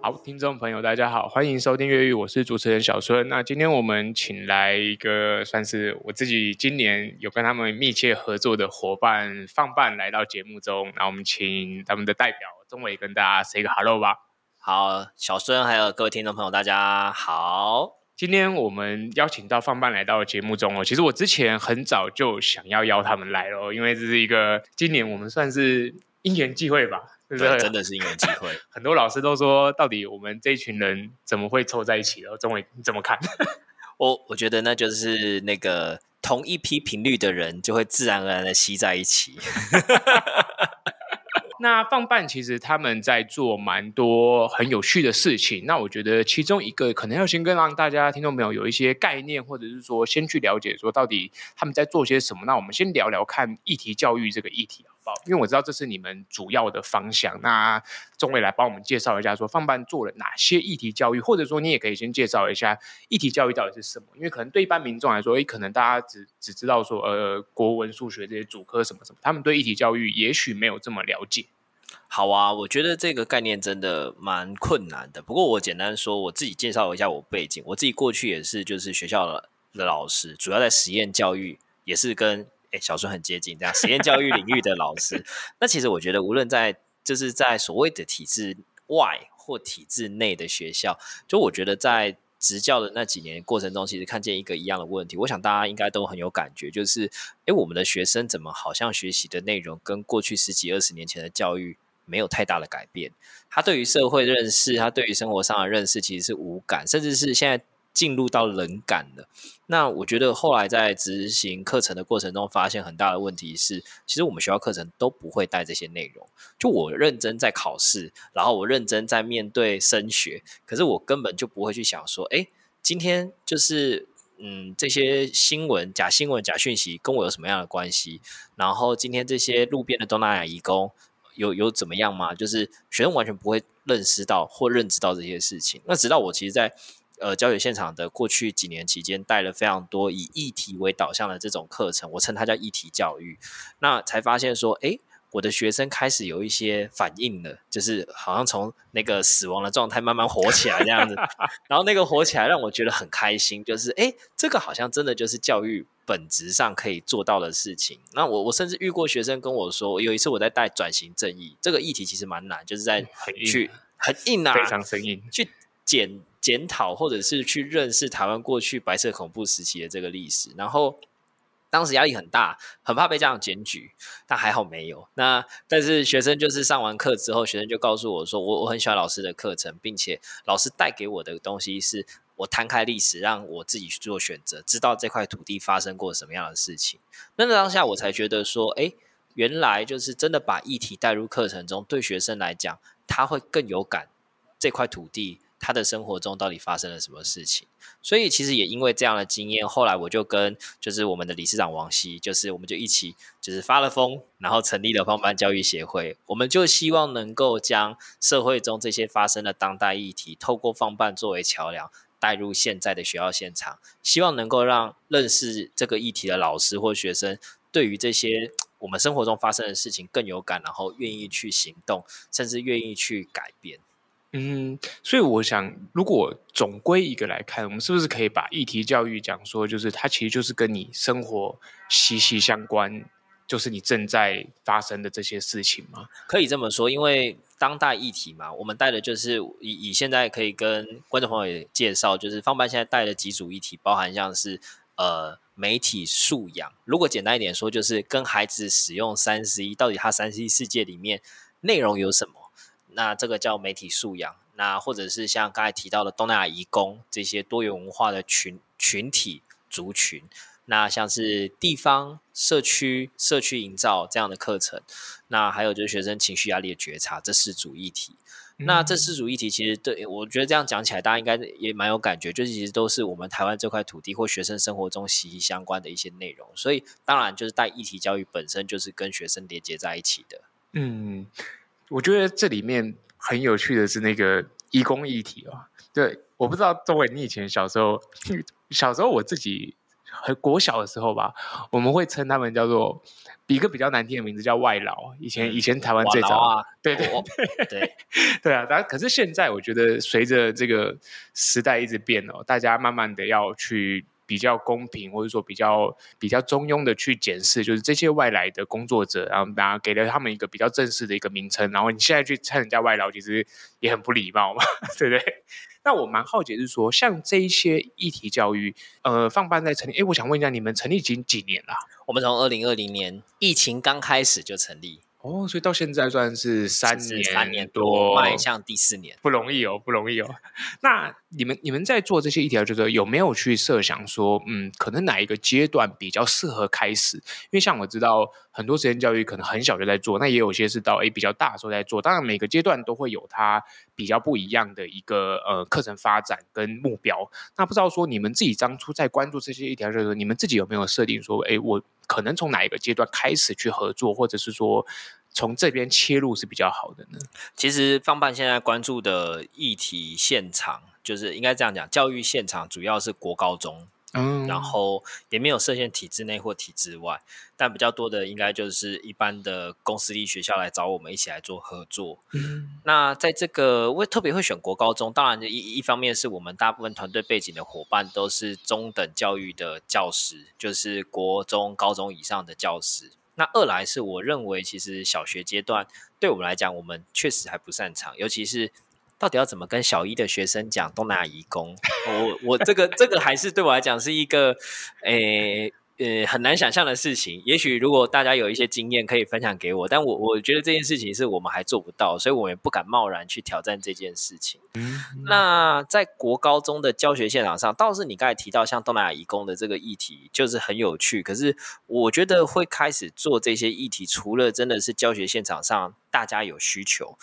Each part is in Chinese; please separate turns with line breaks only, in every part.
好，听众朋友，大家好，欢迎收听《越狱》，我是主持人小孙。那今天我们请来一个算是我自己今年有跟他们密切合作的伙伴放伴来到节目中。那我们请他们的代表钟伟跟大家 say 个 hello 吧。
好，小孙还有各位听众朋友，大家好。
今天我们邀请到放伴来到节目中哦。其实我之前很早就想要邀他们来了，因为这是一个今年我们算是因缘际会吧。对，
对，真的是因缘际会。
很多老师都说，到底我们这一群人怎么会凑在一起？然后宗纬你怎么看？
我我觉得那就是那个同一批频率的人，就会自然而然的吸在一起。
那放伴其实他们在做蛮多很有趣的事情。那我觉得其中一个可能要先跟让大家听众朋友有一些概念，或者是说先去了解说到底他们在做些什么。那我们先聊聊看议题教育这个议题好因为我知道这是你们主要的方向。那宗纬来帮我们介绍一下，说放伴做了哪些议题教育，或者说你也可以先介绍一下议题教育到底是什么？因为可能对一般民众来说，诶，可能大家只只知道说呃国文、数学这些主科什么什么，他们对议题教育也许没有这么了解。
好啊，我觉得这个概念真的蛮困难的。不过我简单说，我自己介绍一下我背景。我自己过去也是就是学校的的老师，主要在实验教育，也是跟诶小孙很接近这样实验教育领域的老师。那其实我觉得，无论在就是在所谓的体制外或体制内的学校，就我觉得在执教的那几年过程中，其实看见一个一样的问题。我想大家应该都很有感觉，就是诶我们的学生怎么好像学习的内容跟过去十几二十年前的教育没有太大的改变，他对于社会认识，他对于生活上的认识其实是无感，甚至是现在进入到冷感了。那我觉得后来在执行课程的过程中，发现很大的问题是，其实我们学校课程都不会带这些内容。就我认真在考试，然后我认真在面对升学，可是我根本就不会去想说，哎，今天就是嗯这些新闻、假新闻、假讯息跟我有什么样的关系？然后今天这些路边的东南亚移工。有有怎么样吗？就是学生完全不会认识到或认知到这些事情。那直到我其实，在呃教学现场的过去几年期间，带了非常多以议题为导向的这种课程，我称它叫议题教育。那才发现说，哎。我的学生开始有一些反应了，就是好像从那个死亡的状态慢慢活起来这样子，然后那个活起来让我觉得很开心，就是哎，这个好像真的就是教育本质上可以做到的事情。那我我甚至遇过学生跟我说，有一次我在带转型正义这个议题，其实蛮难，就是在去很硬啊，
非常生硬，
去检检讨或者是去认识台湾过去白色恐怖时期的这个历史，然后。当时压力很大，很怕被家长检举，但还好没有。那但是学生就是上完课之后，学生就告诉我说，我我很喜欢老师的课程，并且老师带给我的东西是我摊开历史，让我自己去做选择，知道这块土地发生过什么样的事情。那当下我才觉得说，哎，原来就是真的把议题带入课程中，对学生来讲，他会更有感这块土地。他的生活中到底发生了什么事情？所以其实也因为这样的经验，后来我就跟就是我们的理事长王希，就是我们就一起就是发了疯，然后成立了放办教育协会。我们就希望能够将社会中这些发生的当代议题，透过放办作为桥梁，带入现在的学校现场，希望能够让认识这个议题的老师或学生，对于这些我们生活中发生的事情更有感，然后愿意去行动，甚至愿意去改变。
嗯，所以我想，如果总归一个来看，我们是不是可以把议题教育讲说，就是它其实就是跟你生活息息相关，就是你正在发生的这些事情吗？
可以这么说，因为当代议题嘛，我们带的就是以以现在可以跟观众朋友也介绍，就是方班现在带的几组议题，包含像是呃媒体素养，如果简单一点说，就是跟孩子使用三 C，到底他三 C 世界里面内容有什么？那这个叫媒体素养，那或者是像刚才提到的东南亚移工这些多元文化的群群体族群，那像是地方社区社区营造这样的课程，那还有就是学生情绪压力的觉察这四组议题，嗯、那这四组议题其实对我觉得这样讲起来，大家应该也蛮有感觉，就是其实都是我们台湾这块土地或学生生活中息息相关的一些内容，所以当然就是带议题教育本身就是跟学生连接在一起的，
嗯。我觉得这里面很有趣的是那个移工议题哦。对，我不知道周伟，你以前小时候，小时候我自己很国小的时候吧，我们会称他们叫做一个比较难听的名字叫外劳。以前以前台湾最早
啊，
对对对对 对啊！但可是现在我觉得随着这个时代一直变哦，大家慢慢的要去。比较公平，或者说比较比较中庸的去检视，就是这些外来的工作者，然后大家给了他们一个比较正式的一个名称，然后你现在去称人家外劳，其实也很不礼貌嘛，对不对？那我蛮好奇是说，像这一些议题教育，呃，放办在成立，哎，我想问一下，你们成立已经几年了？
我们从二零二零年疫情刚开始就成立。
哦，所以到现在算是三年，
三年多，迈向第四年，
不容易哦，不容易哦。那你们你们在做这些议题，就是有没有去设想说，嗯，可能哪一个阶段比较适合开始？因为像我知道很多实验教育可能很小就在做，那也有些是到诶比较大的时候在做。当然每个阶段都会有它比较不一样的一个呃课程发展跟目标。那不知道说你们自己当初在关注这些议题的时候，你们自己有没有设定说，诶我。可能从哪一个阶段开始去合作，或者是说从这边切入是比较好的呢？
其实方办现在关注的议题现场，就是应该这样讲，教育现场主要是国高中。嗯，然后也没有设限体制内或体制外，但比较多的应该就是一般的公私立学校来找我们一起来做合作。嗯，那在这个我特别会选国高中，当然一一方面是我们大部分团队背景的伙伴都是中等教育的教师，就是国中、高中以上的教师。那二来是我认为其实小学阶段对我们来讲，我们确实还不擅长，尤其是。到底要怎么跟小一的学生讲东南亚移工？我我这个这个还是对我来讲是一个，诶、欸、呃很难想象的事情。也许如果大家有一些经验可以分享给我，但我我觉得这件事情是我们还做不到，所以我们也不敢贸然去挑战这件事情。嗯嗯。那在国高中的教学现场上，倒是你刚才提到像东南亚移工的这个议题，就是很有趣。可是我觉得会开始做这些议题，除了真的是教学现场上大家有需求。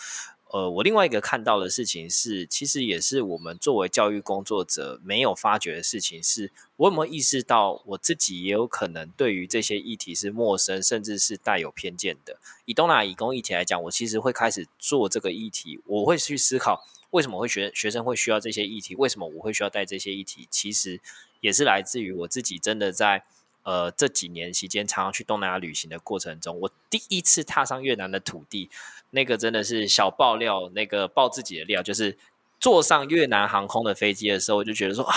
呃，我另外一个看到的事情是，其实也是我们作为教育工作者没有发觉的事情是，我有没有意识到我自己也有可能对于这些议题是陌生，甚至是带有偏见的。以东南亚移工议题来讲，我其实会开始做这个议题，我会去思考为什么会学学生会需要这些议题，为什么我会需要带这些议题，其实也是来自于我自己真的在呃这几年期间常常去东南亚旅行的过程中，我第一次踏上越南的土地。那个真的是小爆料，那个爆自己的料，就是坐上越南航空的飞机的时候，我就觉得说啊，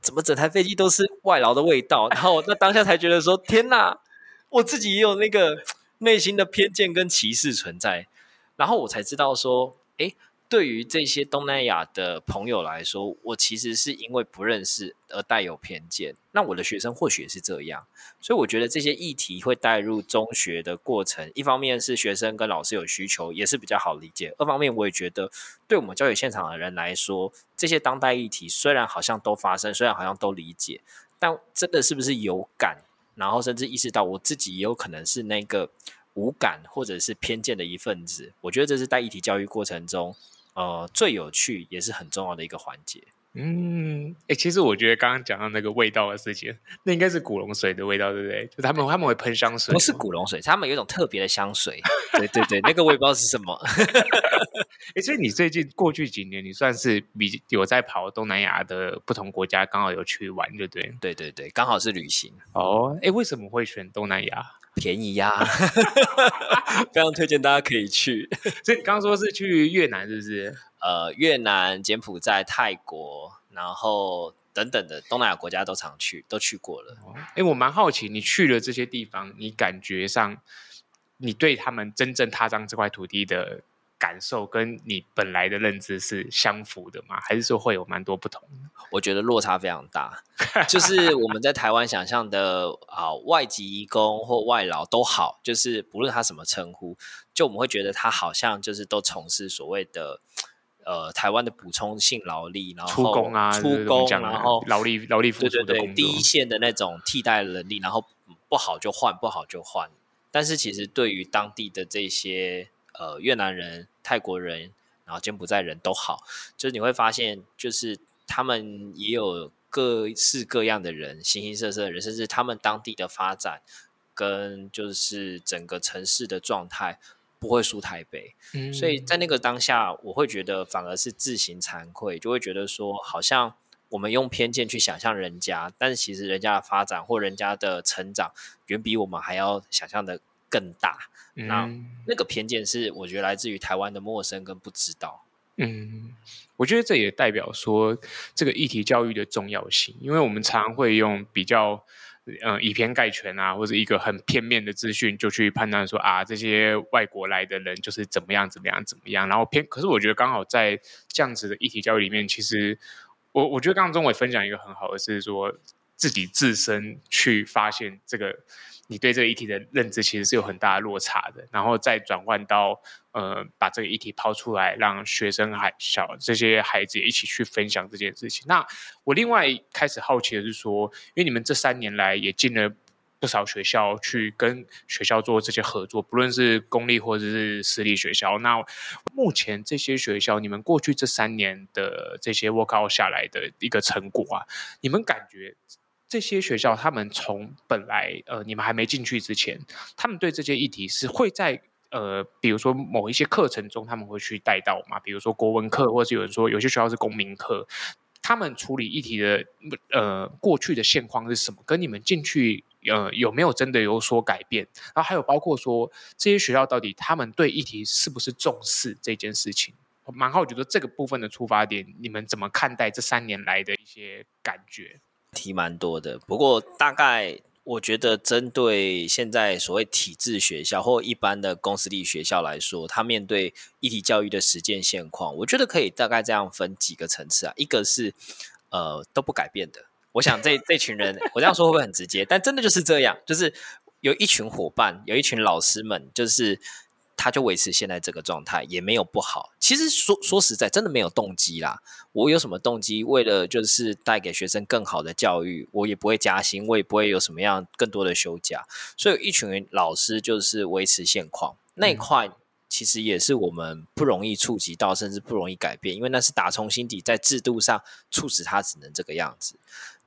怎么整台飞机都是外劳的味道？然后那当下才觉得说，天哪，我自己也有那个 内心的偏见跟歧视存在。然后我才知道说，诶。对于这些东南亚的朋友来说，我其实是因为不认识而带有偏见。那我的学生或许也是这样，所以我觉得这些议题会带入中学的过程。一方面是学生跟老师有需求，也是比较好理解；二方面我也觉得，对我们教育现场的人来说，这些当代议题虽然好像都发生，虽然好像都理解，但真的是不是有感，然后甚至意识到我自己也有可能是那个无感或者是偏见的一份子。我觉得这是在议题教育过程中。呃，最有趣也是很重要的一个环节。
嗯，哎、欸，其实我觉得刚刚讲到那个味道的事情，那应该是古龙水的味道，对不对？就他们他们会喷香水，
不是古龙水，他们有一种特别的香水。对对对，那个我也不知道是什么。
哎、欸，所以你最近过去几年，你算是比有在跑东南亚的不同国家，刚好有去玩，对不对？
对对对，刚好是旅行。
哦，哎、欸，为什么会选东南亚？
便宜呀、啊，非常推荐大家可以去。
所以你刚刚说是去越南，是不是？
呃，越南、柬埔寨、泰国，然后等等的东南亚国家都常去，都去过了。
哎、欸，我蛮好奇，你去了这些地方，你感觉上，你对他们真正踏上这块土地的感受跟你本来的认知是相符的吗？还是说会有蛮多不同？
我觉得落差非常大，就是我们在台湾想象的啊，外籍移工或外劳都好，就是不论他什么称呼，就我们会觉得他好像就是都从事所谓的呃台湾的补充性劳力，然后
出工啊，
出工，然后
劳力劳力付出的
对对对，第一线的那种替代能力，然后不好就换，不好就换。但是其实对于当地的这些呃越南人。泰国人，然后柬埔寨人都好，就是你会发现，就是他们也有各式各样的人，形形色色的人，甚至他们当地的发展跟就是整个城市的状态，不会输台北。
嗯，
所以在那个当下，我会觉得反而是自行惭愧，就会觉得说，好像我们用偏见去想象人家，但是其实人家的发展或人家的成长，远比我们还要想象的更大。嗯、那那个偏见是我觉得来自于台湾的陌生跟不知道。
嗯，我觉得这也代表说这个议题教育的重要性，因为我们常会用比较嗯、呃、以偏概全啊，或者一个很片面的资讯就去判断说啊，这些外国来的人就是怎么样怎么样怎么样，然后偏。可是我觉得刚好在这样子的议题教育里面，其实我我觉得刚刚中伟分享一个很好的是说自己自身去发现这个。你对这个议题的认知其实是有很大的落差的，然后再转换到呃，把这个议题抛出来，让学生还小这些孩子也一起去分享这件事情。那我另外开始好奇的是说，因为你们这三年来也进了不少学校去跟学校做这些合作，不论是公立或者是私立学校。那目前这些学校，你们过去这三年的这些 work out 下来的一个成果啊，你们感觉？这些学校，他们从本来呃，你们还没进去之前，他们对这些议题是会在呃，比如说某一些课程中，他们会去带到嘛？比如说国文课，或者有人说有些学校是公民课，他们处理议题的呃过去的现况是什么？跟你们进去呃有没有真的有所改变？然后还有包括说这些学校到底他们对议题是不是重视这件事情？我蛮好奇，觉得这个部分的出发点，你们怎么看待这三年来的一些感觉？
题蛮多的，不过大概我觉得，针对现在所谓体制学校或一般的公私立学校来说，他面对一体教育的实践现况，我觉得可以大概这样分几个层次啊。一个是呃都不改变的，我想这这群人，我这样说会不会很直接？但真的就是这样，就是有一群伙伴，有一群老师们，就是。他就维持现在这个状态，也没有不好。其实说说实在，真的没有动机啦。我有什么动机？为了就是带给学生更好的教育，我也不会加薪，我也不会有什么样更多的休假。所以有一群老师就是维持现况，那一块其实也是我们不容易触及到，甚至不容易改变，因为那是打从心底在制度上促使他只能这个样子。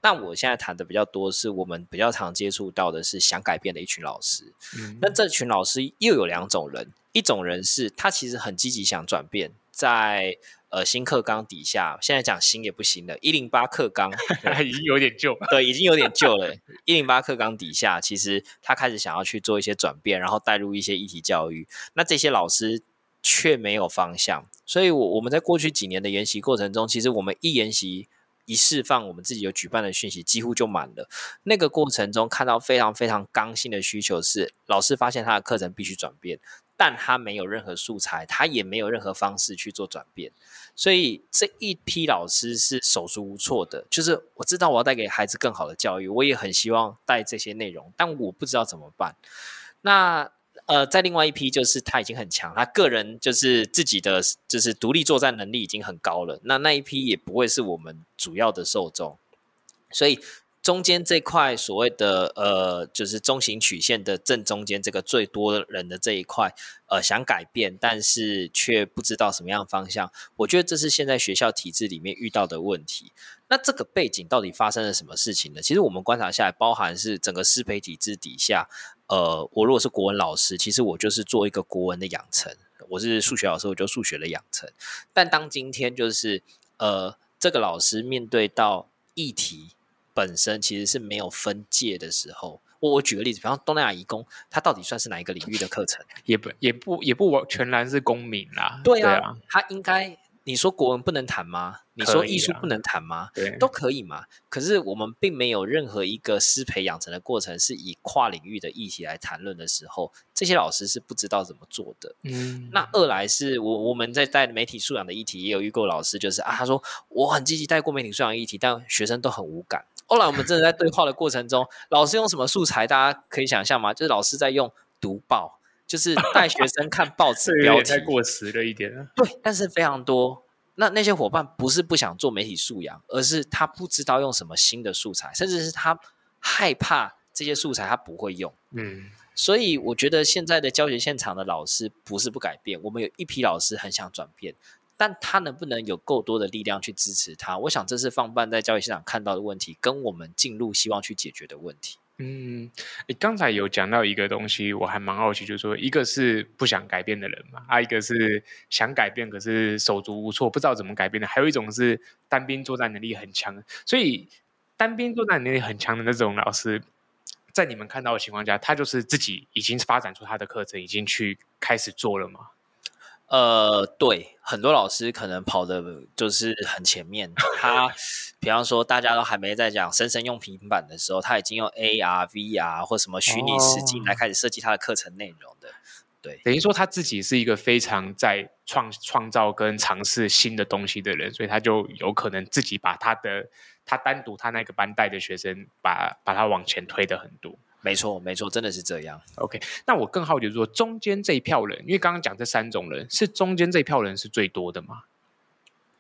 那我现在谈的比较多，是我们比较常接触到的是想改变的一群老师。嗯，那这群老师又有两种人。一种人是他其实很积极想转变，在呃新课纲底下，现在讲新也不行了，一零八课纲
已经有点旧，
对，已经有点旧了。一零八课纲底下，其实他开始想要去做一些转变，然后带入一些议题教育。那这些老师却没有方向，所以我我们在过去几年的研习过程中，其实我们一研习一释放，我们自己有举办的讯息几乎就满了。那个过程中看到非常非常刚性的需求是，老师发现他的课程必须转变。但他没有任何素材，他也没有任何方式去做转变，所以这一批老师是手足无措的。就是我知道我要带给孩子更好的教育，我也很希望带这些内容，但我不知道怎么办。那呃，在另外一批，就是他已经很强，他个人就是自己的就是独立作战能力已经很高了。那那一批也不会是我们主要的受众，所以。中间这块所谓的呃，就是中型曲线的正中间这个最多人的这一块，呃，想改变，但是却不知道什么样方向。我觉得这是现在学校体制里面遇到的问题。那这个背景到底发生了什么事情呢？其实我们观察下来，包含是整个师培体制底下，呃，我如果是国文老师，其实我就是做一个国文的养成；我是数学老师，我就数学的养成。但当今天就是呃，这个老师面对到议题。本身其实是没有分界的时候，我我举个例子，比方东南亚移工，它到底算是哪一个领域的课程？
也不也不也不完全然是公民啦。
对啊，它应该你说国文不能谈吗？你说艺术不能谈吗？对，都可以嘛。可是我们并没有任何一个师培养成的过程是以跨领域的议题来谈论的时候，这些老师是不知道怎么做的。嗯，那二来是我我们在带媒体素养的议题，也有遇过老师，就是啊，他说我很积极带过媒体素养议题，但学生都很无感。后来我们真的在对话的过程中，老师用什么素材？大家可以想象吗？就是老师在用读报，就是带学生看报纸标题。
太过时了一点。
对，但是非常多。那那些伙伴不是不想做媒体素养，而是他不知道用什么新的素材，甚至是他害怕这些素材他不会用。嗯，所以我觉得现在的教学现场的老师不是不改变，我们有一批老师很想转变。但他能不能有够多的力量去支持他？我想这是放办在教育现场看到的问题，跟我们进入希望去解决的问题。
嗯，你刚才有讲到一个东西，我还蛮好奇，就是说，一个是不想改变的人嘛，啊，一个是想改变，可是手足无措，不知道怎么改变的，还有一种是单兵作战能力很强，所以单兵作战能力很强的那种老师，在你们看到的情况下，他就是自己已经发展出他的课程，已经去开始做了吗？
呃，对，很多老师可能跑的就是很前面。他，比方说，大家都还没在讲生生用平板的时候，他已经用 AR、VR 或什么虚拟实境来开始设计他的课程内容的。对，
等于说他自己是一个非常在创创造跟尝试新的东西的人，所以他就有可能自己把他的他单独他那个班带的学生把把他往前推的很多。
没错，没错，真的是这样。
OK，那我更好奇说，中间这一票人，因为刚刚讲这三种人，是中间这一票人是最多的吗？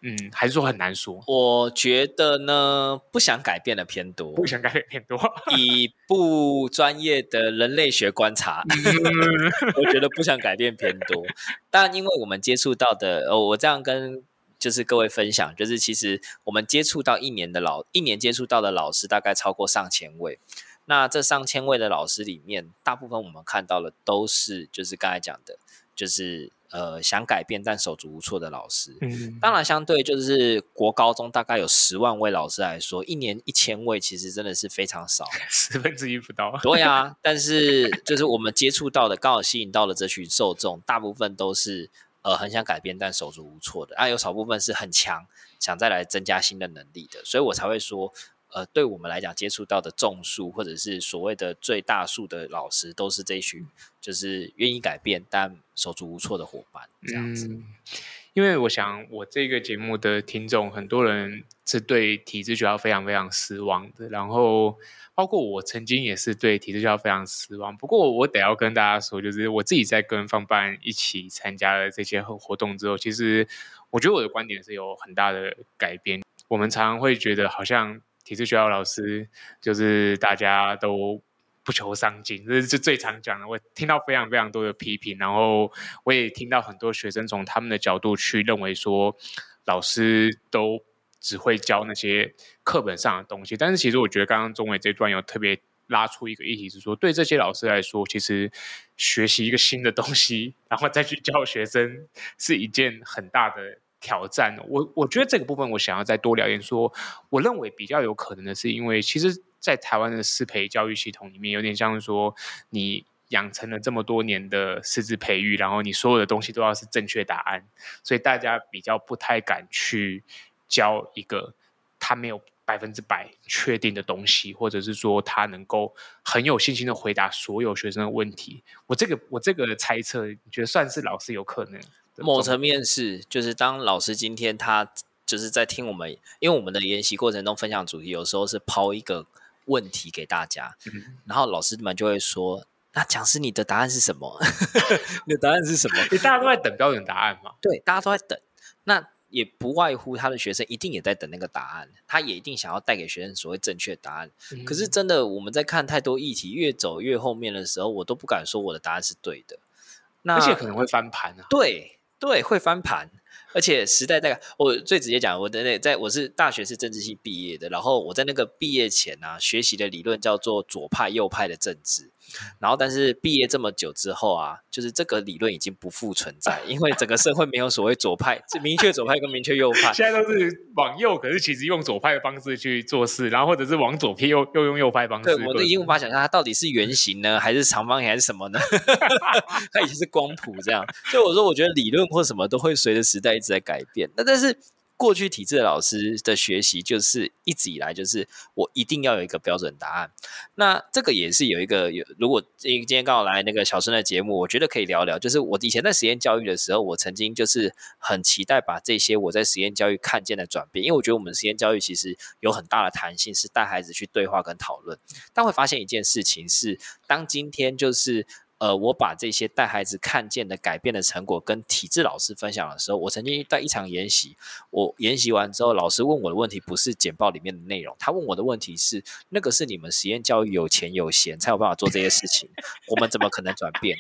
嗯，还是说很难说？
我觉得呢，不想改变的偏多，
不想改变偏多。
以不专业的人类学观察，我觉得不想改变偏多。但因为我们接触到的，哦，我这样跟就是各位分享，就是其实我们接触到一年的老，一年接触到的老师大概超过上千位。那这上千位的老师里面，大部分我们看到的都是，就是刚才讲的，就是呃想改变但手足无措的老师。嗯，当然相对就是国高中大概有十万位老师来说，一年一千位其实真的是非常少，
十分之一不到。
对啊，但是就是我们接触到的，刚好吸引到的这群受众，大部分都是呃很想改变但手足无措的，啊，有少部分是很强，想再来增加新的能力的，所以我才会说。呃，对我们来讲，接触到的众数或者是所谓的最大数的老师，都是这一群，就是愿意改变但手足无措的伙伴，这样子。
因为我想，我这个节目的听众，很多人是对体制学校非常非常失望的，然后包括我曾经也是对体制学校非常失望。不过，我得要跟大家说，就是我自己在跟放办一起参加了这些活动之后，其实我觉得我的观点是有很大的改变。我们常常会觉得好像。体制学校老师就是大家都不求上进，这是最常讲的。我听到非常非常多的批评，然后我也听到很多学生从他们的角度去认为说，老师都只会教那些课本上的东西。但是其实我觉得刚刚中伟这段有特别拉出一个议题，是说对这些老师来说，其实学习一个新的东西，然后再去教学生，是一件很大的。挑战我，我觉得这个部分我想要再多聊一点。说，我认为比较有可能的是，因为其实，在台湾的师培教育系统里面，有点像是说，你养成了这么多年的师资培育，然后你所有的东西都要是正确答案，所以大家比较不太敢去教一个他没有百分之百确定的东西，或者是说他能够很有信心的回答所有学生的问题。我这个我这个猜测，你觉得算是老师有可能？
某层面是，就是当老师今天他就是在听我们，因为我们的研习过程中分享主题，有时候是抛一个问题给大家，嗯、然后老师们就会说：“那讲师你的答案是什么？你的答案是什么？”
大家都在等标准答案嘛？
对，大家都在等。那也不外乎他的学生一定也在等那个答案，他也一定想要带给学生所谓正确答案。嗯、可是真的，我们在看太多议题越走越后面的时候，我都不敢说我的答案是对的。那
而且可能会翻盘啊。
对。对，会翻盘，而且时代大概我最直接讲，我的那在我是大学是政治系毕业的，然后我在那个毕业前啊，学习的理论叫做左派右派的政治。然后，但是毕业这么久之后啊，就是这个理论已经不复存在，因为整个社会没有所谓左派，是明确左派跟明确右派，
现在都是往右，可是其实用左派的方式去做事，然后或者是往左偏又又用右派方式。
对，我都已经无法想象它到底是圆形呢，还是长方形，还是什么呢？它已经是光谱这样。所以我说，我觉得理论或什么都会随着时代一直在改变。那但是。过去体制的老师的学习，就是一直以来就是我一定要有一个标准答案。那这个也是有一个有，如果今天刚好来那个小生的节目，我觉得可以聊聊。就是我以前在实验教育的时候，我曾经就是很期待把这些我在实验教育看见的转变，因为我觉得我们实验教育其实有很大的弹性，是带孩子去对话跟讨论。但会发现一件事情是，当今天就是。呃，我把这些带孩子看见的改变的成果跟体制老师分享的时候，我曾经在一场研习，我研习完之后，老师问我的问题不是简报里面的内容，他问我的问题是：那个是你们实验教育有钱有闲才有办法做这些事情，我们怎么可能转变？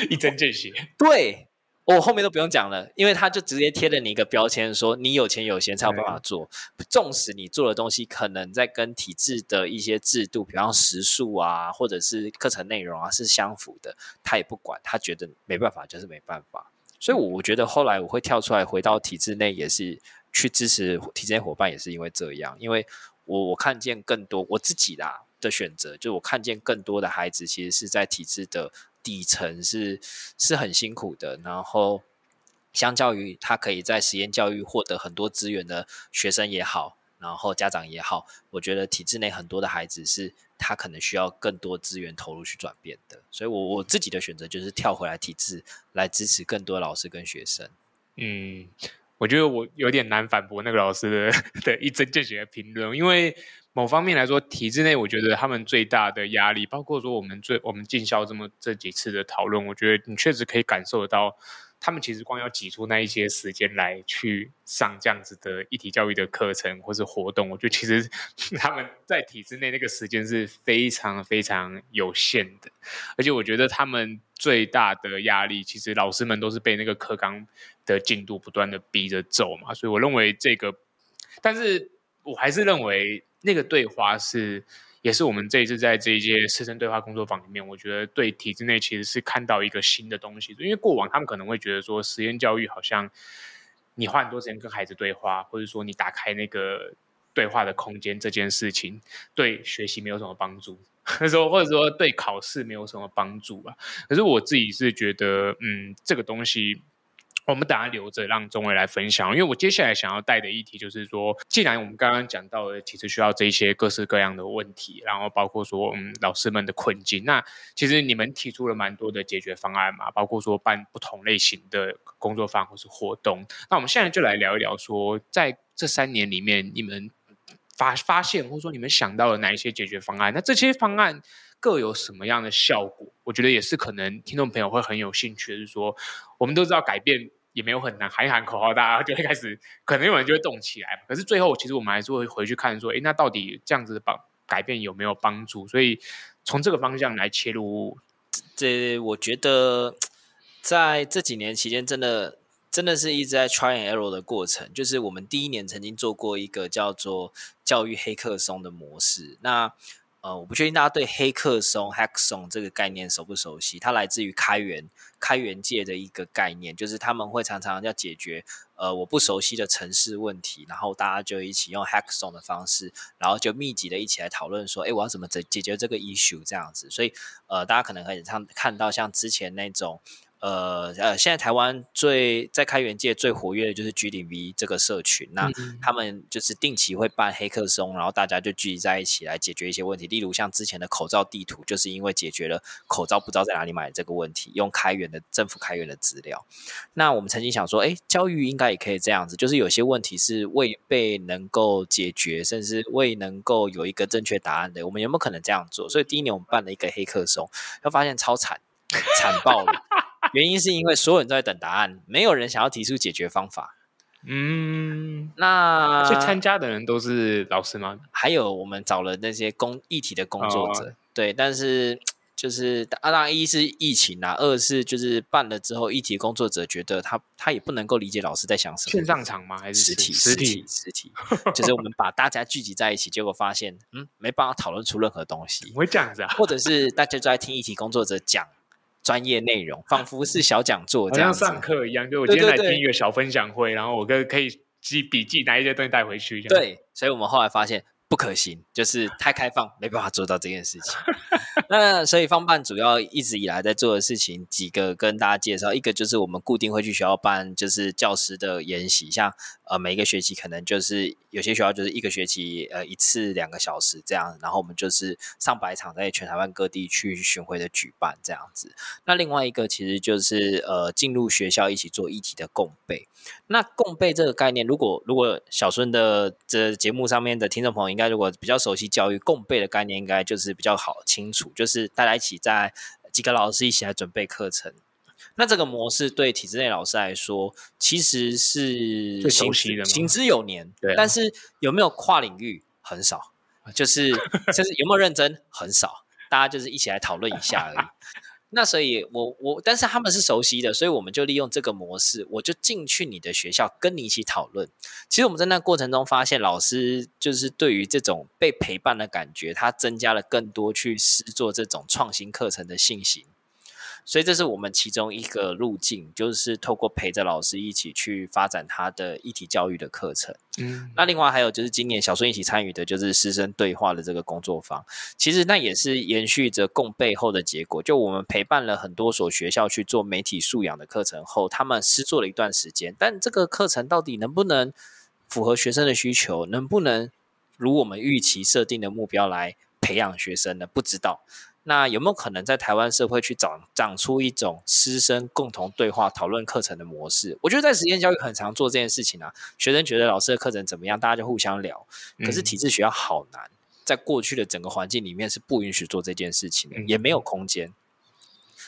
一针见血。
对。我、哦、后面都不用讲了，因为他就直接贴了你一个标签，说你有钱有闲才有办法做。纵使你做的东西可能在跟体制的一些制度，比方时数啊，或者是课程内容啊是相符的，他也不管，他觉得没办法就是没办法。所以，我觉得后来我会跳出来回到体制内，也是去支持体制内伙伴，也是因为这样，因为我我看见更多我自己啦的选择，就我看见更多的孩子其实是在体制的。底层是是很辛苦的，然后相较于他可以在实验教育获得很多资源的学生也好，然后家长也好，我觉得体制内很多的孩子是他可能需要更多资源投入去转变的，所以我我自己的选择就是跳回来体制来支持更多老师跟学生。
嗯，我觉得我有点难反驳那个老师的 的一针见血的评论，因为。某方面来说，体制内我觉得他们最大的压力，包括说我们最我们进校这么这几次的讨论，我觉得你确实可以感受得到，他们其实光要挤出那一些时间来去上这样子的一体教育的课程或是活动，我觉得其实 他们在体制内那个时间是非常非常有限的，而且我觉得他们最大的压力，其实老师们都是被那个课纲的进度不断的逼着走嘛，所以我认为这个，但是我还是认为。那个对话是，也是我们这一次在这一届师生对话工作坊里面，我觉得对体制内其实是看到一个新的东西。因为过往他们可能会觉得说，实验教育好像你花很多时间跟孩子对话，或者说你打开那个对话的空间这件事情，对学习没有什么帮助，或 者说或者说对考试没有什么帮助吧。可是我自己是觉得，嗯，这个东西。我们等下留着让中维来分享，因为我接下来想要带的议题就是说，既然我们刚刚讲到了其实需要这些各式各样的问题，然后包括说嗯老师们的困境，那其实你们提出了蛮多的解决方案嘛，包括说办不同类型的工作坊或是活动。那我们现在就来聊一聊说，在这三年里面，你们发发现或者说你们想到了哪一些解决方案？那这些方案各有什么样的效果？我觉得也是可能听众朋友会很有兴趣的，是说我们都知道改变。也没有很难，喊一喊口号，大家就会开始，可能有人就会动起来。可是最后，其实我们还是会回去看，说，诶，那到底这样子的帮改变有没有帮助？所以从这个方向来切入，
这我觉得在这几年期间，真的真的是一直在 try and error 的过程。就是我们第一年曾经做过一个叫做教育黑客松的模式，那。呃，我不确定大家对黑客松 （Hackathon） 这个概念熟不熟悉？它来自于开源开源界的一个概念，就是他们会常常要解决呃我不熟悉的程式问题，然后大家就一起用 Hackathon 的方式，然后就密集的一起来讨论说，哎，我要怎么解解决这个 issue 这样子。所以呃，大家可能可以看看到像之前那种。呃呃，现在台湾最在开源界最活跃的就是 G0V 这个社群，那他们就是定期会办黑客松，然后大家就聚集在一起来解决一些问题，例如像之前的口罩地图，就是因为解决了口罩不知道在哪里买这个问题，用开源的政府开源的资料。那我们曾经想说，哎，教育应该也可以这样子，就是有些问题是未被能够解决，甚至未能够有一个正确答案的，我们有没有可能这样做？所以第一年我们办了一个黑客松，就发现超惨，惨爆了。原因是因为所有人都在等答案，没有人想要提出解决方法。嗯，那
去参加的人都是老师吗？
还有我们找了那些工议题的工作者，哦、对，但是就是当然一是疫情啊，二是就是办了之后，议题工作者觉得他他也不能够理解老师在想什么。
线上场吗？还是
实体？实体？实体？就是我们把大家聚集在一起，结果发现，嗯，没办法讨论出任何东西。
会这样子啊？
或者是大家都在听议题工作者讲。专业内容仿佛是小讲座，这样
上课一样。就我今天来听一个小分享会，对对对，然后我跟可以记笔记，拿一些东西带回去。
对，所以我们后来发现。不可行，就是太开放，没办法做到这件事情。那所以放办主要一直以来在做的事情，几个跟大家介绍。一个就是我们固定会去学校办，就是教师的研习，像呃每一个学期可能就是有些学校就是一个学期呃一次两个小时这样，然后我们就是上百场在全台湾各地去巡回的举办这样子。那另外一个其实就是呃进入学校一起做议题的共备。那共备这个概念，如果如果小孙的这节目上面的听众朋友应该如果比较熟悉教育，共备的概念应该就是比较好清楚，就是大家一起在几个老师一起来准备课程。那这个模式对体制内老师来说，其实是行之行之有年，对啊。但是有没有跨领域很少，就是 就是有没有认真很少，大家就是一起来讨论一下而已。那所以我，我，但是他们是熟悉的，所以我们就利用这个模式，我就进去你的学校，跟你一起讨论。其实我们在那过程中发现，老师就是对于这种被陪伴的感觉，他增加了更多去试做这种创新课程的信心。所以这是我们其中一个路径，就是透过陪着老师一起去发展他的一体教育的课程。嗯，那另外还有就是今年小孙一起参与的就是师生对话的这个工作坊，其实那也是延续着共背后的结果。就我们陪伴了很多所学校去做媒体素养的课程后，他们施作了一段时间，但这个课程到底能不能符合学生的需求，能不能如我们预期设定的目标来培养学生呢？不知道。那有没有可能在台湾社会去长长出一种师生共同对话讨论课程的模式？我觉得在实验教育很常做这件事情啊。学生觉得老师的课程怎么样，大家就互相聊。可是体制学校好难，在过去的整个环境里面是不允许做这件事情的，也没有空间。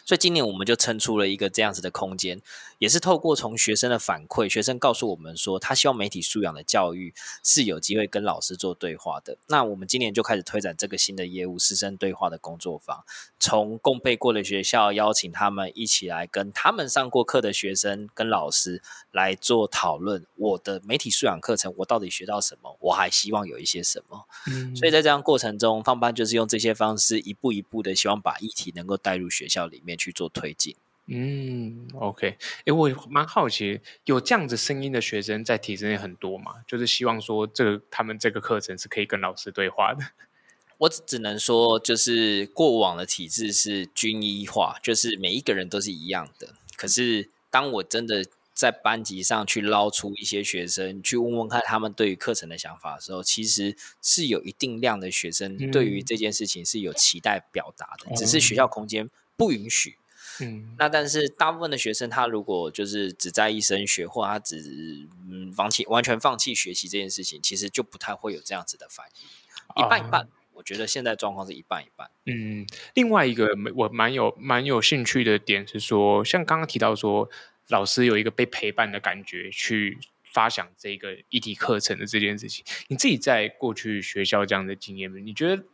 所以今年我们就撑出了一个这样子的空间，也是透过从学生的反馈，学生告诉我们说，他希望媒体素养的教育是有机会跟老师做对话的。那我们今年就开始推展这个新的业务——师生对话的工作坊，从共备过的学校邀请他们一起来跟他们上过课的学生跟老师来做讨论。我的媒体素养课程，我到底学到什么？我还希望有一些什么？嗯，所以在这样过程中，放班就是用这些方式，一步一步的希望把议题能够带入学校里面。去做推进，
嗯，OK，哎，我蛮好奇，有这样子声音的学生在体制内很多嘛？就是希望说，这个他们这个课程是可以跟老师对话的。
我只能说，就是过往的体制是均一化，就是每一个人都是一样的。可是，当我真的在班级上去捞出一些学生，去问问看他们对于课程的想法的时候，其实是有一定量的学生对于这件事情是有期待表达的，嗯、只是学校空间。不允许，嗯，那但是大部分的学生，他如果就是只在意升学，或他只嗯放弃完全放弃学习这件事情，其实就不太会有这样子的反应，一半一半。Uh, 我觉得现在状况是一半一半。嗯，
另外一个我蛮有蛮有兴趣的点是说，像刚刚提到说，老师有一个被陪伴的感觉去发想这个议题课程的这件事情，你自己在过去学校这样的经验，你觉得？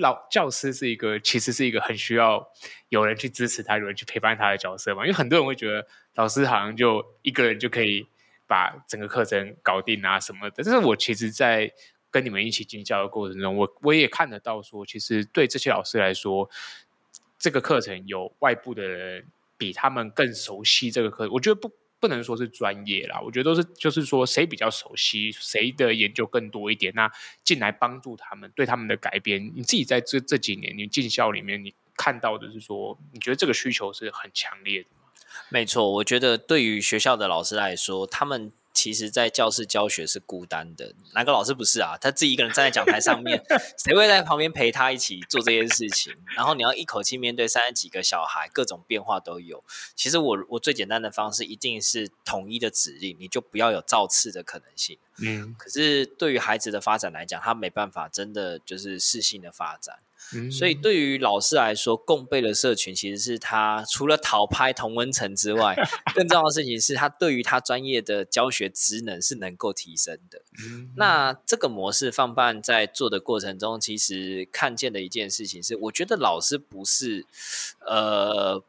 老教师是一个，其实是一个很需要有人去支持他、有人去陪伴他的角色嘛。因为很多人会觉得老师好像就一个人就可以把整个课程搞定啊什么的。但是我其实，在跟你们一起进教的过程中，我我也看得到说，其实对这些老师来说，这个课程有外部的人比他们更熟悉这个课，我觉得不。不能说是专业啦，我觉得都是就是说谁比较熟悉，谁的研究更多一点，那进来帮助他们，对他们的改变。你自己在这这几年你进校里面，你看到的是说，你觉得这个需求是很强烈的？
没错，我觉得对于学校的老师来说，他们。其实，在教室教学是孤单的，哪个老师不是啊？他自己一个人站在讲台上面，谁会在旁边陪他一起做这件事情？然后你要一口气面对三十几个小孩，各种变化都有。其实我我最简单的方式一定是统一的指令，你就不要有造次的可能性。嗯，可是对于孩子的发展来讲，他没办法真的就是适性的发展。所以，对于老师来说，共备的社群其实是他除了讨拍同温层之外，更重要的事情是他对于他专业的教学职能是能够提升的。那这个模式放办在做的过程中，其实看见的一件事情是，我觉得老师不是呃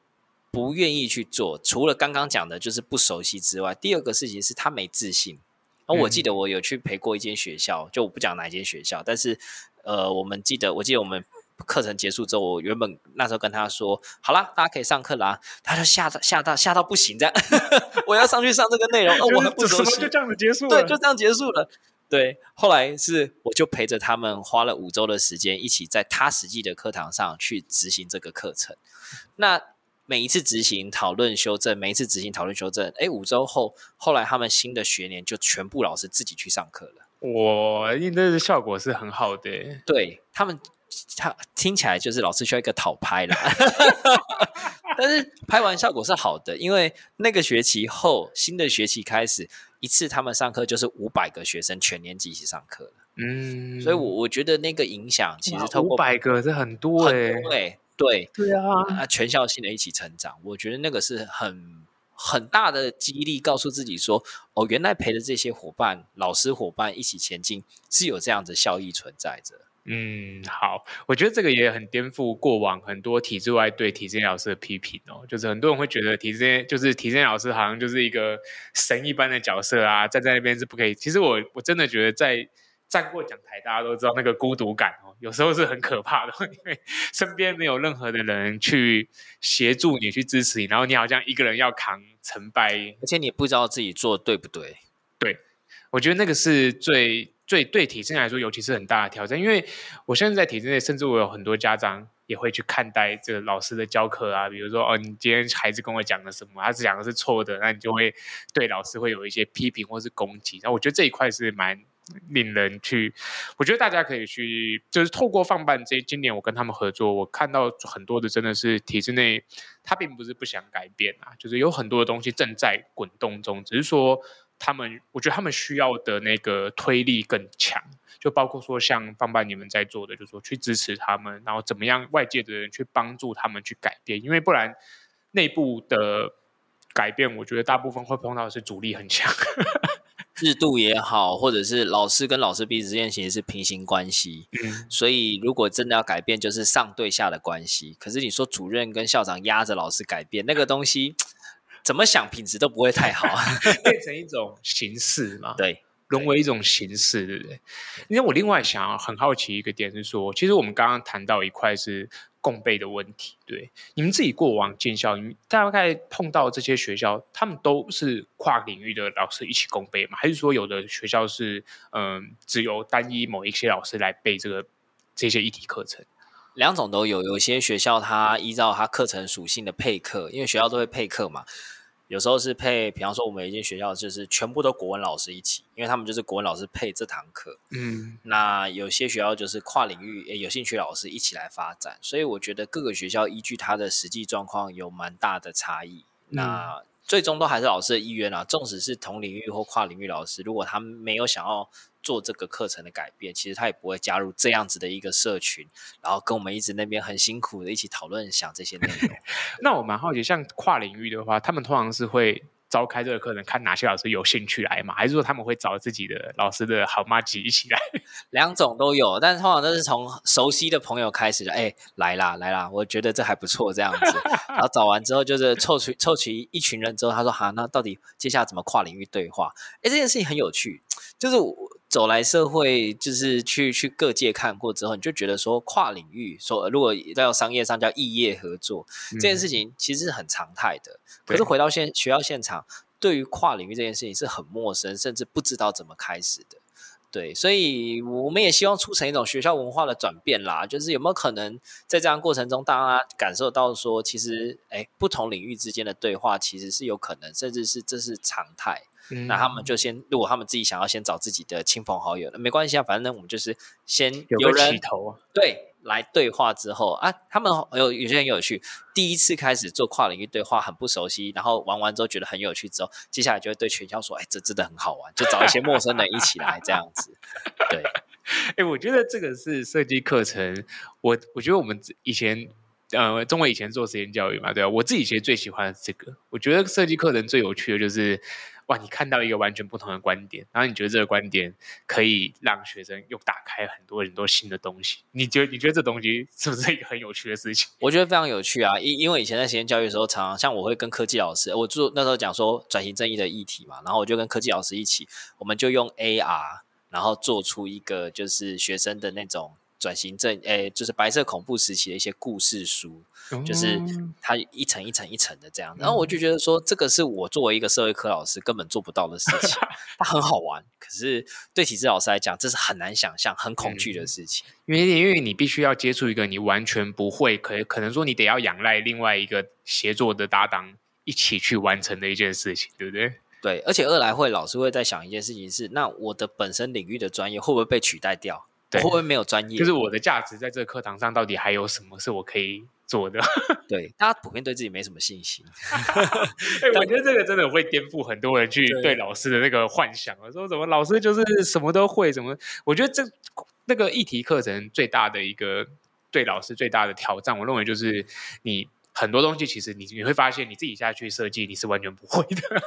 不愿意去做，除了刚刚讲的就是不熟悉之外，第二个事情是他没自信。而我记得我有去陪过一间学校，就我不讲哪一间学校，但是呃，我们记得，我记得我们。课程结束之后，我原本那时候跟他说：“好啦，大家可以上课啦。”他就吓到吓到吓到不行，这样 我要上去上这个内容，哦，我很不熟悉，
就这样子结束了。
对，就这样结束了。对，后来是我就陪着他们花了五周的时间，一起在他实际的课堂上去执行这个课程。那每一次执行、讨论、修正，每一次执行、讨论、修正，哎，五周后，后来他们新的学年就全部老师自己去上课了。
哇，应该是效果是很好的。
对他们。他听起来就是老师需要一个讨拍啦，但是拍完效果是好的，因为那个学期后新的学期开始，一次他们上课就是五百个学生全年级一起上课了。嗯，所以我我觉得那个影响其实透过
五百个是很多哎、欸，
对对
对啊，
啊全校性的一起成长，我觉得那个是很很大的激励，告诉自己说哦，原来陪着这些伙伴、老师伙伴一起前进是有这样的效益存在着。
嗯，好，我觉得这个也很颠覆过往很多体制外对体制内老师的批评哦，就是很多人会觉得体制内就是体制内老师好像就是一个神一般的角色啊，站在那边是不可以。其实我我真的觉得在站过讲台，大家都知道那个孤独感哦，有时候是很可怕的，因为身边没有任何的人去协助你去支持你，然后你好像一个人要扛成败，
而且你也不知道自己做对不对。
对，我觉得那个是最。最对体制内来说，尤其是很大的挑战，因为我现在在体制内，甚至我有很多家长也会去看待这个老师的教课啊，比如说哦，你今天孩子跟我讲了什么，他讲的是错的，那你就会对老师会有一些批评或是攻击。然后我觉得这一块是蛮令人去，我觉得大家可以去，就是透过放办这今年我跟他们合作，我看到很多的真的是体制内，他并不是不想改变啊，就是有很多的东西正在滚动中，只是说。他们，我觉得他们需要的那个推力更强，就包括说像放办你们在做的，就是说去支持他们，然后怎么样外界的人去帮助他们去改变，因为不然内部的改变，我觉得大部分会碰到的是阻力很强，
制度也好，或者是老师跟老师彼此之间其实是平行关系，嗯，所以如果真的要改变，就是上对下的关系。可是你说主任跟校长压着老师改变那个东西。怎么想品质都不会太好，
变成一种形式嘛？
对，
沦为一种形式，对不对？因为我另外想很好奇一个点是说，其实我们刚刚谈到一块是共备的问题，对？你们自己过往进校，你们大概碰到这些学校，他们都是跨领域的老师一起共备吗？还是说有的学校是嗯，只有单一某一些老师来备这个这些议题课程？
两种都有，有些学校它依照它课程属性的配课，因为学校都会配课嘛。有时候是配，比方说我们一间学校就是全部都国文老师一起，因为他们就是国文老师配这堂课。嗯，那有些学校就是跨领域，诶，有兴趣老师一起来发展。所以我觉得各个学校依据他的实际状况有蛮大的差异。嗯、那最终都还是老师的意愿啊，纵使是同领域或跨领域老师，如果他们没有想要。做这个课程的改变，其实他也不会加入这样子的一个社群，然后跟我们一直那边很辛苦的一起讨论想这些内容。
那我蛮好奇，像跨领域的话，他们通常是会召开这个课程，看哪些老师有兴趣来嘛？还是说他们会找自己的老师的好妈吉一起来？
两种都有，但是通常都是从熟悉的朋友开始的。哎，来啦来啦，我觉得这还不错，这样子。然后找完之后，就是凑齐凑齐一群人之后，他说：“好，那到底接下来怎么跨领域对话？”哎，这件事情很有趣，就是我。走来社会，就是去去各界看过之后，你就觉得说跨领域，说如果在商业上叫异业合作，嗯、这件事情其实是很常态的。可是回到现学校现场，对于跨领域这件事情是很陌生，甚至不知道怎么开始的。对，所以我们也希望促成一种学校文化的转变啦。就是有没有可能在这样过程中，大家感受到说，其实哎，不同领域之间的对话其实是有可能，甚至是这是常态。嗯、那他们就先，如果他们自己想要先找自己的亲朋好友，那没关系啊，反正我们就是先有人
有起头啊，
对，来对话之后啊，他们有有些很有趣，第一次开始做跨领域对话很不熟悉，然后玩完之后觉得很有趣之后，接下来就会对全校说，哎，这真的很好玩，就找一些陌生人一起来这样子，对，
哎，我觉得这个是设计课程，我我觉得我们以前。呃，中国以前做实验教育嘛，对啊，我自己其实最喜欢这个。我觉得设计课程最有趣的就是，哇，你看到一个完全不同的观点，然后你觉得这个观点可以让学生又打开很多很多新的东西。你觉得你觉得这东西是不是一个很有趣的事情？
我觉得非常有趣啊，因因为以前在实验教育的时候，常常像我会跟科技老师，我做那时候讲说转型正义的议题嘛，然后我就跟科技老师一起，我们就用 AR，然后做出一个就是学生的那种。转型正诶，就是白色恐怖时期的一些故事书，嗯、就是它一层一层一层的这样。然后我就觉得说，这个是我作为一个社会科老师根本做不到的事情。它很好玩，可是对体制老师来讲，这是很难想象、很恐惧的事情。
因为因为你必须要接触一个你完全不会，可可能说你得要仰赖另外一个协作的搭档一起去完成的一件事情，对不对？
对，而且二来会老师会在想一件事情是：那我的本身领域的专业会不会被取代掉？会不会没有专业？
就是我的价值在这个课堂上，到底还有什么是我可以做的？
对，大家普遍对自己没什么信心。
欸、我觉得这个真的会颠覆很多人去对老师的那个幻想啊，说怎么老师就是什么都会，怎么？我觉得这那个议题课程最大的一个对老师最大的挑战，我认为就是你很多东西其实你你会发现你自己下去设计，你是完全不会的。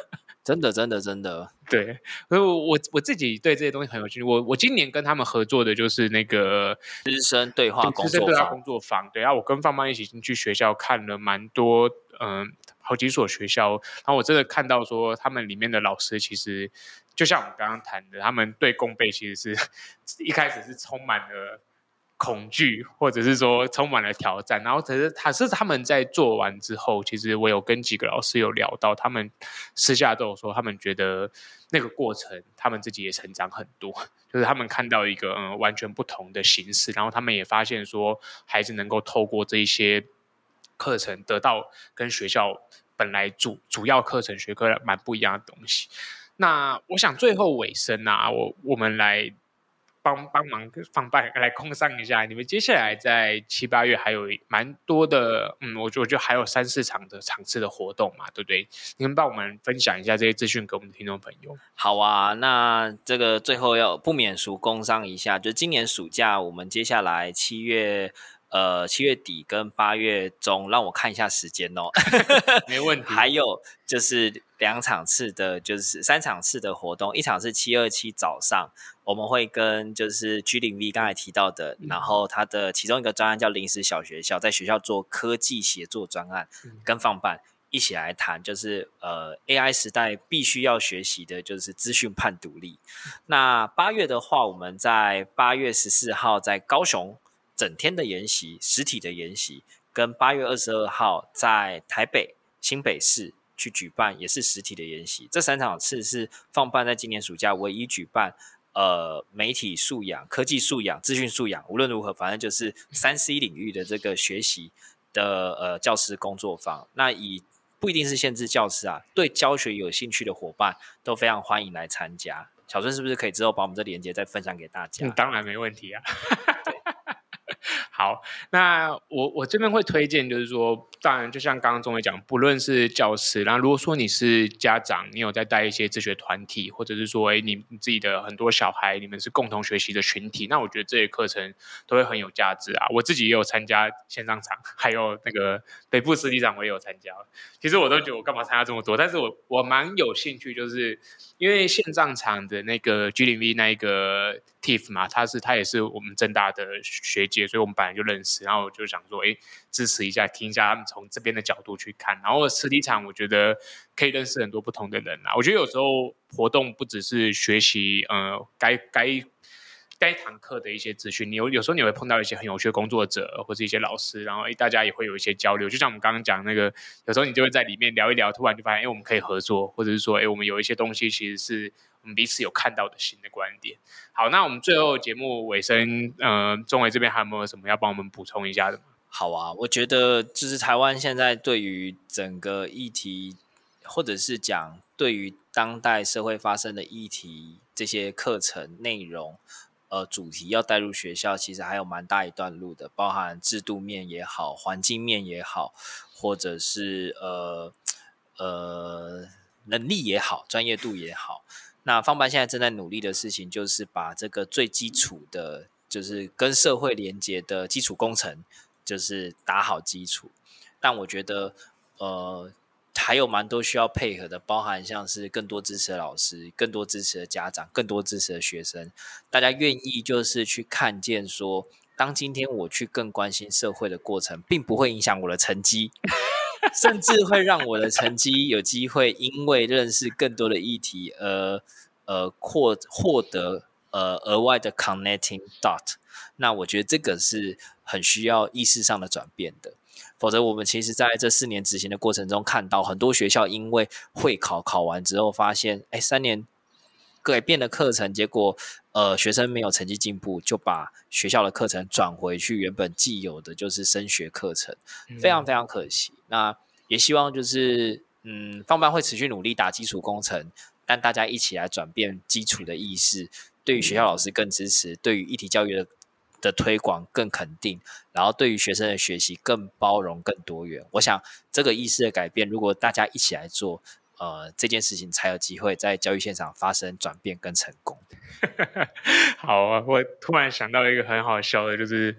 真的，真的，真的，
对。所以我我我自己对这些东西很有兴趣。我我今年跟他们合作的就是那个
师生对话工作坊。
师生对话工作坊，对。然后我跟放放一起进去学校看了蛮多，嗯、呃，好几所学校。然后我真的看到说，他们里面的老师其实就像我们刚刚谈的，他们对共备其实是 一开始是充满了。恐惧，或者是说充满了挑战，然后可是他是他们在做完之后，其实我有跟几个老师有聊到，他们私下都有说，他们觉得那个过程，他们自己也成长很多，就是他们看到一个嗯完全不同的形式，然后他们也发现说，孩子能够透过这一些课程得到跟学校本来主主要课程学科蛮不一样的东西。那我想最后尾声啊，我我们来。帮帮忙放办来工商一下，你们接下来在七八月还有蛮多的，嗯，我觉得就还有三四场的场次的活动嘛，对不对？你们帮我们分享一下这些资讯给我们的听众朋友。
好啊，那这个最后要不免俗工商一下，就今年暑假我们接下来七月。呃，七月底跟八月中，让我看一下时间哦。
没问题。
还有就是两场次的，就是三场次的活动，一场是七二七早上，我们会跟就是 G 零 V 刚才提到的，嗯、然后他的其中一个专案叫临时小学校，在学校做科技协作专案，嗯、跟放办一起来谈，就是呃 AI 时代必须要学习的就是资讯判读力。嗯、那八月的话，我们在八月十四号在高雄。整天的研习，实体的研习，跟八月二十二号在台北新北市去举办，也是实体的研习。这三场次是放办在今年暑假唯一举办，呃，媒体素养、科技素养、资讯素养，无论如何，反正就是三 C 领域的这个学习的呃教师工作坊。那以不一定是限制教师啊，对教学有兴趣的伙伴都非常欢迎来参加。小孙是不是可以之后把我们这链接再分享给大家？
当然没问题啊。好，那我我这边会推荐，就是说，当然就像刚刚中伟讲，不论是教师，然后如果说你是家长，你有在带一些自学团体，或者是说，哎，你你自己的很多小孩，你们是共同学习的群体，那我觉得这些课程都会很有价值啊。我自己也有参加线上场，还有那个北部实体场，我也有参加。其实我都觉得我干嘛参加这么多，但是我我蛮有兴趣，就是因为线上场的那个 G 零 V 那一个 Tiff 嘛，他是他也是我们正大的学姐，所以我们本来就认识，然后我就想说，哎，支持一下，听一下他们从这边的角度去看。然后实体场，我觉得可以认识很多不同的人啊。我觉得有时候活动不只是学习，呃，该该该堂课的一些资讯，你有有时候你会碰到一些很有趣的工作者，或者一些老师，然后诶大家也会有一些交流。就像我们刚刚讲那个，有时候你就会在里面聊一聊，突然就发现，哎，我们可以合作，或者是说，哎，我们有一些东西其实是我们彼此有看到的新的观点。好，那我们最后节目尾声，呃，中伟这边还有没有什么要帮我们补充一下的？
好啊，我觉得就是台湾现在对于整个议题，或者是讲对于当代社会发生的议题，这些课程内容。呃，主题要带入学校，其实还有蛮大一段路的，包含制度面也好，环境面也好，或者是呃呃能力也好，专业度也好。那方班现在正在努力的事情，就是把这个最基础的，就是跟社会连接的基础工程，就是打好基础。但我觉得，呃。还有蛮多需要配合的，包含像是更多支持的老师、更多支持的家长、更多支持的学生，大家愿意就是去看见说，当今天我去更关心社会的过程，并不会影响我的成绩，甚至会让我的成绩有机会因为认识更多的议题而呃获获得呃额外的 connecting dot。那我觉得这个是很需要意识上的转变的。否则，我们其实在这四年执行的过程中，看到很多学校因为会考考完之后，发现，哎，三年改变的课程，结果，呃，学生没有成绩进步，就把学校的课程转回去原本既有的就是升学课程，非常非常可惜。嗯、那也希望就是，嗯，放班会持续努力打基础工程，但大家一起来转变基础的意识，对于学校老师更支持，对于议题教育的。的推广更肯定，然后对于学生的学习更包容、更多元。我想这个意识的改变，如果大家一起来做，呃，这件事情才有机会在教育现场发生转变跟成功。
好啊，我突然想到一个很好笑的，就是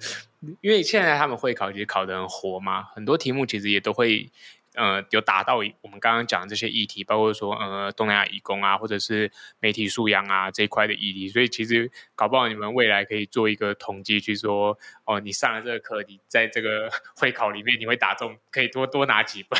因为现在他们会考其实考得很活嘛，很多题目其实也都会呃有达到我们刚刚讲的这些议题，包括说呃东南亚义工啊，或者是媒体素养啊这一块的议题。所以其实搞不好你们未来可以做一个统计，去说哦，你上了这个课，你在这个 会考里面你会打中，可以多多拿几分。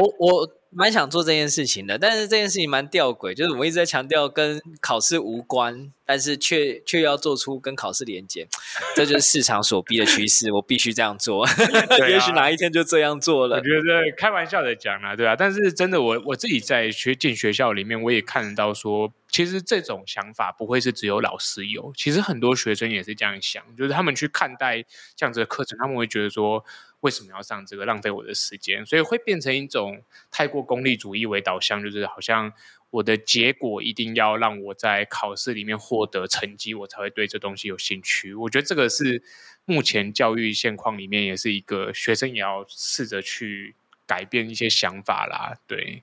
我 我。蛮想做这件事情的，但是这件事情蛮吊诡，就是我一直在强调跟考试无关，但是却却要做出跟考试连接，这就是市场所逼的趋势，我必须这样做。也许哪一天就这样做了。
我觉得开玩笑的讲啦，对啊，但是真的我，我我自己在学进学校里面，我也看得到说，其实这种想法不会是只有老师有，其实很多学生也是这样想，就是他们去看待这样子的课程，他们会觉得说。为什么要上这个？浪费我的时间，所以会变成一种太过功利主义为导向，就是好像我的结果一定要让我在考试里面获得成绩，我才会对这东西有兴趣。我觉得这个是目前教育现况里面也是一个学生也要试着去改变一些想法啦。对，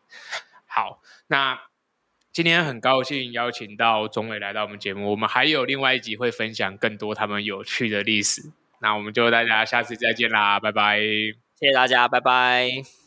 好，那今天很高兴邀请到钟伟来到我们节目，我们还有另外一集会分享更多他们有趣的历史。那我们就大家下次再见啦，拜拜！
谢谢大家，拜拜。